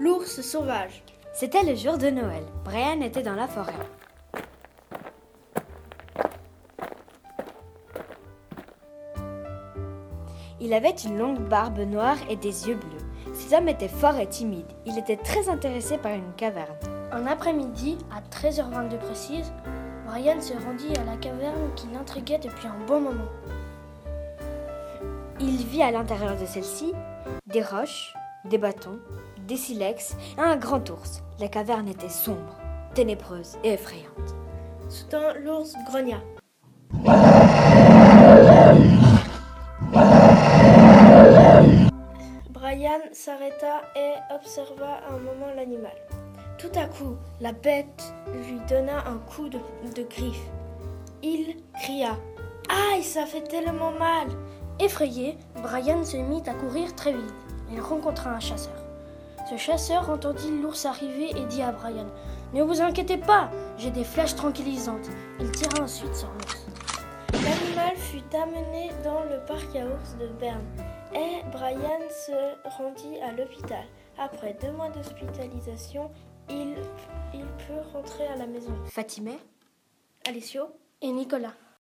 L'ours sauvage. C'était le jour de Noël. Brian était dans la forêt. Il avait une longue barbe noire et des yeux bleus. Cet homme était fort et timide. Il était très intéressé par une caverne. Un après-midi, à 13h22 précise, Brian se rendit à la caverne qui l'intriguait depuis un bon moment. Il vit à l'intérieur de celle-ci des roches, des bâtons, des silex et un grand ours. La caverne était sombre, ténébreuse et effrayante. Soudain, l'ours grogna. Brian s'arrêta et observa un moment l'animal. Tout à coup, la bête lui donna un coup de, de griffe. Il cria Aïe, ça fait tellement mal Effrayé, Brian se mit à courir très vite. Il rencontra un chasseur. Ce chasseur entendit l'ours arriver et dit à Brian Ne vous inquiétez pas, j'ai des flèches tranquillisantes. Il tira ensuite sur l'ours. L'animal fut amené dans le parc à ours de Berne et Brian se rendit à l'hôpital. Après deux mois d'hospitalisation, il, il peut rentrer à la maison. Fatimé Alessio et Nicolas.